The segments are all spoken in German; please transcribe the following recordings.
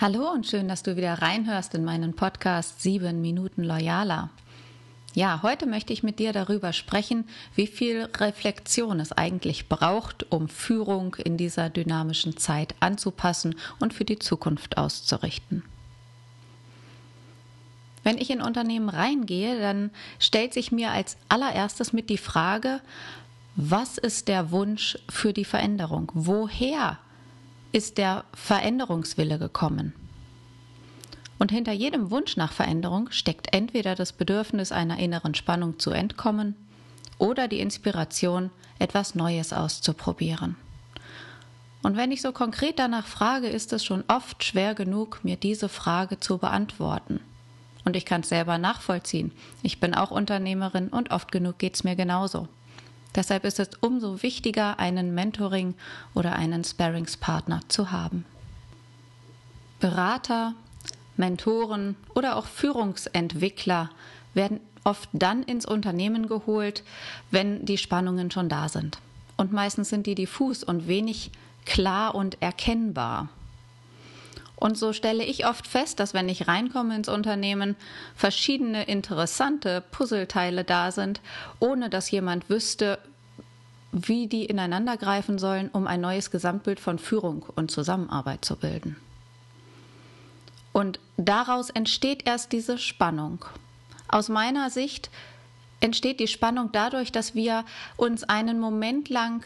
Hallo und schön, dass du wieder reinhörst in meinen Podcast 7 Minuten Loyaler. Ja, heute möchte ich mit dir darüber sprechen, wie viel Reflexion es eigentlich braucht, um Führung in dieser dynamischen Zeit anzupassen und für die Zukunft auszurichten. Wenn ich in Unternehmen reingehe, dann stellt sich mir als allererstes mit die Frage, was ist der Wunsch für die Veränderung? Woher ist der Veränderungswille gekommen? Und hinter jedem Wunsch nach Veränderung steckt entweder das Bedürfnis einer inneren Spannung zu entkommen oder die Inspiration, etwas Neues auszuprobieren. Und wenn ich so konkret danach frage, ist es schon oft schwer genug, mir diese Frage zu beantworten. Und ich kann es selber nachvollziehen. Ich bin auch Unternehmerin und oft genug geht es mir genauso. Deshalb ist es umso wichtiger, einen Mentoring oder einen Sparringspartner zu haben. Berater, Mentoren oder auch Führungsentwickler werden oft dann ins Unternehmen geholt, wenn die Spannungen schon da sind. Und meistens sind die diffus und wenig klar und erkennbar. Und so stelle ich oft fest, dass wenn ich reinkomme ins Unternehmen, verschiedene interessante Puzzleteile da sind, ohne dass jemand wüsste, wie die ineinander greifen sollen, um ein neues Gesamtbild von Führung und Zusammenarbeit zu bilden. Und daraus entsteht erst diese Spannung. Aus meiner Sicht entsteht die Spannung dadurch, dass wir uns einen Moment lang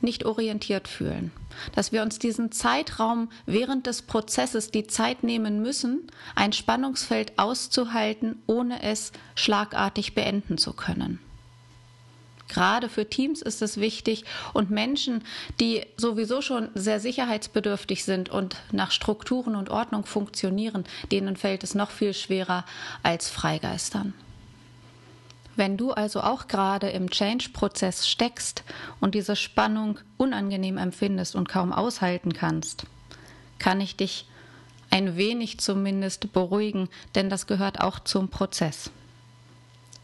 nicht orientiert fühlen, dass wir uns diesen Zeitraum während des Prozesses die Zeit nehmen müssen, ein Spannungsfeld auszuhalten, ohne es schlagartig beenden zu können. Gerade für Teams ist es wichtig und Menschen, die sowieso schon sehr sicherheitsbedürftig sind und nach Strukturen und Ordnung funktionieren, denen fällt es noch viel schwerer als Freigeistern. Wenn du also auch gerade im Change-Prozess steckst und diese Spannung unangenehm empfindest und kaum aushalten kannst, kann ich dich ein wenig zumindest beruhigen, denn das gehört auch zum Prozess.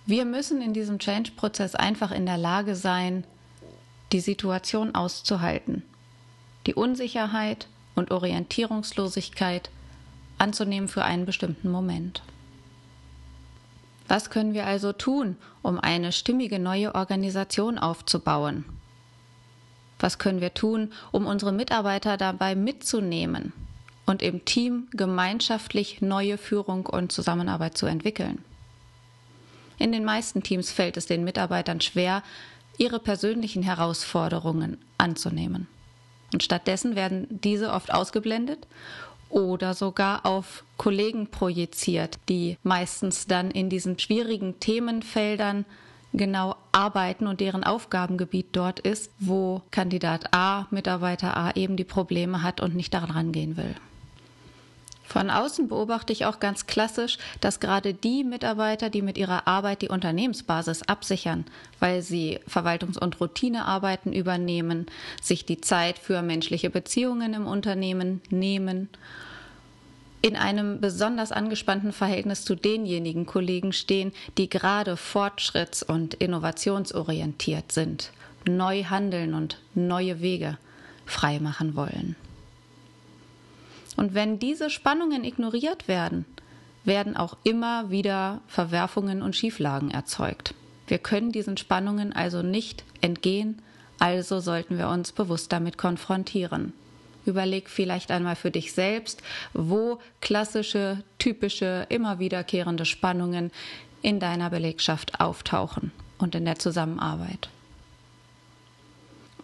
Wir müssen in diesem Change-Prozess einfach in der Lage sein, die Situation auszuhalten, die Unsicherheit und Orientierungslosigkeit anzunehmen für einen bestimmten Moment. Was können wir also tun, um eine stimmige neue Organisation aufzubauen? Was können wir tun, um unsere Mitarbeiter dabei mitzunehmen und im Team gemeinschaftlich neue Führung und Zusammenarbeit zu entwickeln? In den meisten Teams fällt es den Mitarbeitern schwer, ihre persönlichen Herausforderungen anzunehmen. Und stattdessen werden diese oft ausgeblendet oder sogar auf Kollegen projiziert, die meistens dann in diesen schwierigen Themenfeldern genau arbeiten und deren Aufgabengebiet dort ist, wo Kandidat A, Mitarbeiter A eben die Probleme hat und nicht daran rangehen will. Von außen beobachte ich auch ganz klassisch, dass gerade die Mitarbeiter, die mit ihrer Arbeit die Unternehmensbasis absichern, weil sie Verwaltungs- und Routinearbeiten übernehmen, sich die Zeit für menschliche Beziehungen im Unternehmen nehmen, in einem besonders angespannten Verhältnis zu denjenigen Kollegen stehen, die gerade fortschritts- und innovationsorientiert sind, neu handeln und neue Wege freimachen wollen. Und wenn diese Spannungen ignoriert werden, werden auch immer wieder Verwerfungen und Schieflagen erzeugt. Wir können diesen Spannungen also nicht entgehen, also sollten wir uns bewusst damit konfrontieren. Überleg vielleicht einmal für dich selbst, wo klassische, typische, immer wiederkehrende Spannungen in deiner Belegschaft auftauchen und in der Zusammenarbeit.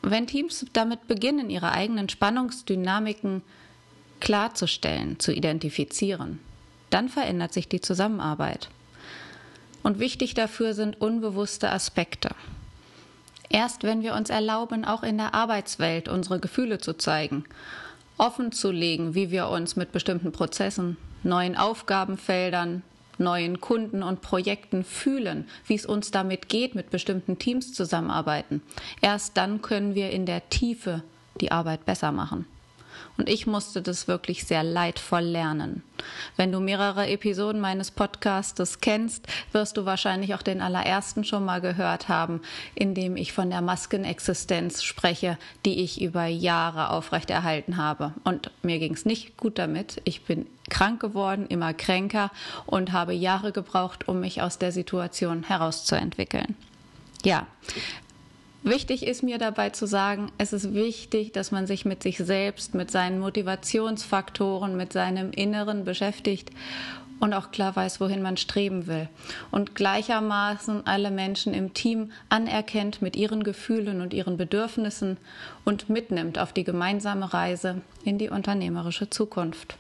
Wenn Teams damit beginnen, ihre eigenen Spannungsdynamiken klarzustellen, zu identifizieren. Dann verändert sich die Zusammenarbeit. Und wichtig dafür sind unbewusste Aspekte. Erst wenn wir uns erlauben, auch in der Arbeitswelt unsere Gefühle zu zeigen, offen zu legen, wie wir uns mit bestimmten Prozessen, neuen Aufgabenfeldern, neuen Kunden und Projekten fühlen, wie es uns damit geht, mit bestimmten Teams zusammenarbeiten. Erst dann können wir in der Tiefe die Arbeit besser machen. Und ich musste das wirklich sehr leidvoll lernen. Wenn du mehrere Episoden meines Podcastes kennst, wirst du wahrscheinlich auch den allerersten schon mal gehört haben, in dem ich von der Maskenexistenz spreche, die ich über Jahre aufrechterhalten habe. Und mir ging es nicht gut damit. Ich bin krank geworden, immer kränker und habe Jahre gebraucht, um mich aus der Situation herauszuentwickeln. Ja, Wichtig ist mir dabei zu sagen, es ist wichtig, dass man sich mit sich selbst, mit seinen Motivationsfaktoren, mit seinem Inneren beschäftigt und auch klar weiß, wohin man streben will. Und gleichermaßen alle Menschen im Team anerkennt mit ihren Gefühlen und ihren Bedürfnissen und mitnimmt auf die gemeinsame Reise in die unternehmerische Zukunft.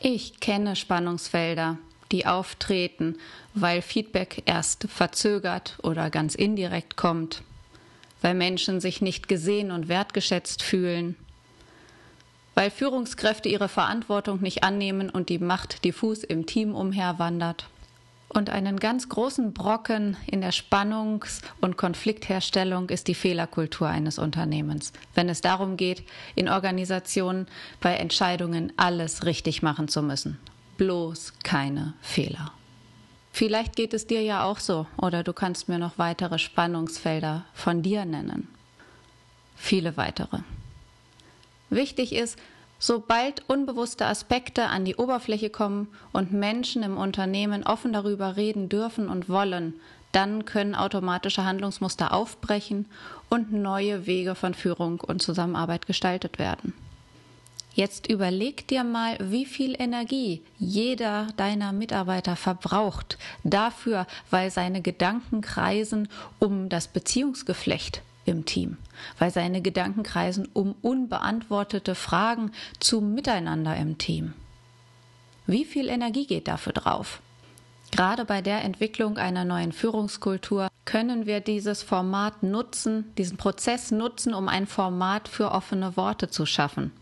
Ich kenne Spannungsfelder, die auftreten, weil Feedback erst verzögert oder ganz indirekt kommt, weil Menschen sich nicht gesehen und wertgeschätzt fühlen, weil Führungskräfte ihre Verantwortung nicht annehmen und die Macht diffus im Team umherwandert. Und einen ganz großen Brocken in der Spannungs- und Konfliktherstellung ist die Fehlerkultur eines Unternehmens, wenn es darum geht, in Organisationen bei Entscheidungen alles richtig machen zu müssen bloß keine Fehler. Vielleicht geht es dir ja auch so, oder du kannst mir noch weitere Spannungsfelder von dir nennen. Viele weitere. Wichtig ist, sobald unbewusste Aspekte an die Oberfläche kommen und Menschen im Unternehmen offen darüber reden dürfen und wollen, dann können automatische Handlungsmuster aufbrechen und neue Wege von Führung und Zusammenarbeit gestaltet werden. Jetzt überleg dir mal, wie viel Energie jeder deiner Mitarbeiter verbraucht dafür, weil seine Gedanken kreisen um das Beziehungsgeflecht im Team, weil seine Gedanken kreisen um unbeantwortete Fragen zum Miteinander im Team. Wie viel Energie geht dafür drauf? Gerade bei der Entwicklung einer neuen Führungskultur können wir dieses Format nutzen, diesen Prozess nutzen, um ein Format für offene Worte zu schaffen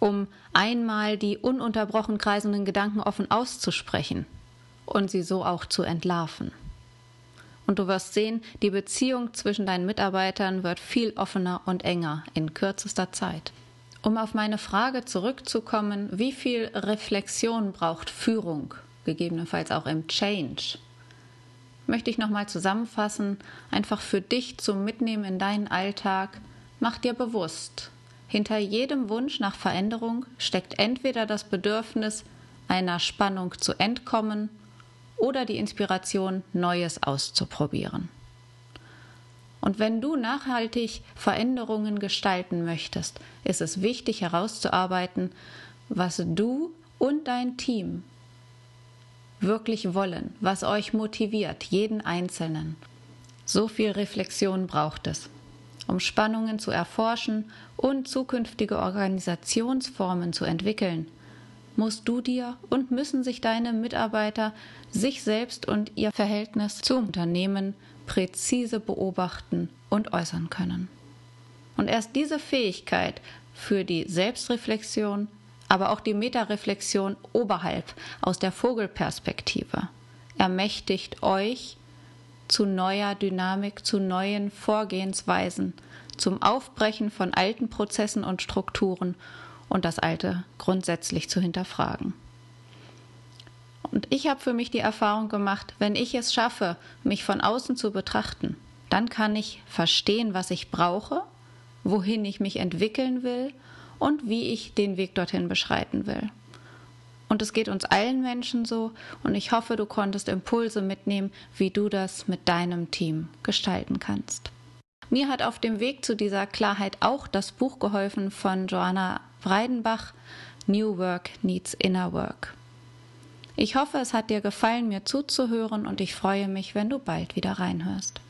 um einmal die ununterbrochen kreisenden Gedanken offen auszusprechen und sie so auch zu entlarven. Und du wirst sehen, die Beziehung zwischen deinen Mitarbeitern wird viel offener und enger in kürzester Zeit. Um auf meine Frage zurückzukommen, wie viel Reflexion braucht Führung, gegebenenfalls auch im Change, möchte ich nochmal zusammenfassen, einfach für dich zum Mitnehmen in deinen Alltag, mach dir bewusst, hinter jedem Wunsch nach Veränderung steckt entweder das Bedürfnis, einer Spannung zu entkommen oder die Inspiration, Neues auszuprobieren. Und wenn du nachhaltig Veränderungen gestalten möchtest, ist es wichtig herauszuarbeiten, was du und dein Team wirklich wollen, was euch motiviert, jeden Einzelnen. So viel Reflexion braucht es um Spannungen zu erforschen und zukünftige Organisationsformen zu entwickeln, musst du dir und müssen sich deine Mitarbeiter sich selbst und ihr Verhältnis zum Unternehmen präzise beobachten und äußern können. Und erst diese Fähigkeit für die Selbstreflexion, aber auch die Metareflexion oberhalb aus der Vogelperspektive ermächtigt euch, zu neuer Dynamik, zu neuen Vorgehensweisen, zum Aufbrechen von alten Prozessen und Strukturen und das Alte grundsätzlich zu hinterfragen. Und ich habe für mich die Erfahrung gemacht, wenn ich es schaffe, mich von außen zu betrachten, dann kann ich verstehen, was ich brauche, wohin ich mich entwickeln will und wie ich den Weg dorthin beschreiten will. Und es geht uns allen Menschen so. Und ich hoffe, du konntest Impulse mitnehmen, wie du das mit deinem Team gestalten kannst. Mir hat auf dem Weg zu dieser Klarheit auch das Buch geholfen von Joanna Breidenbach, New Work Needs Inner Work. Ich hoffe, es hat dir gefallen, mir zuzuhören und ich freue mich, wenn du bald wieder reinhörst.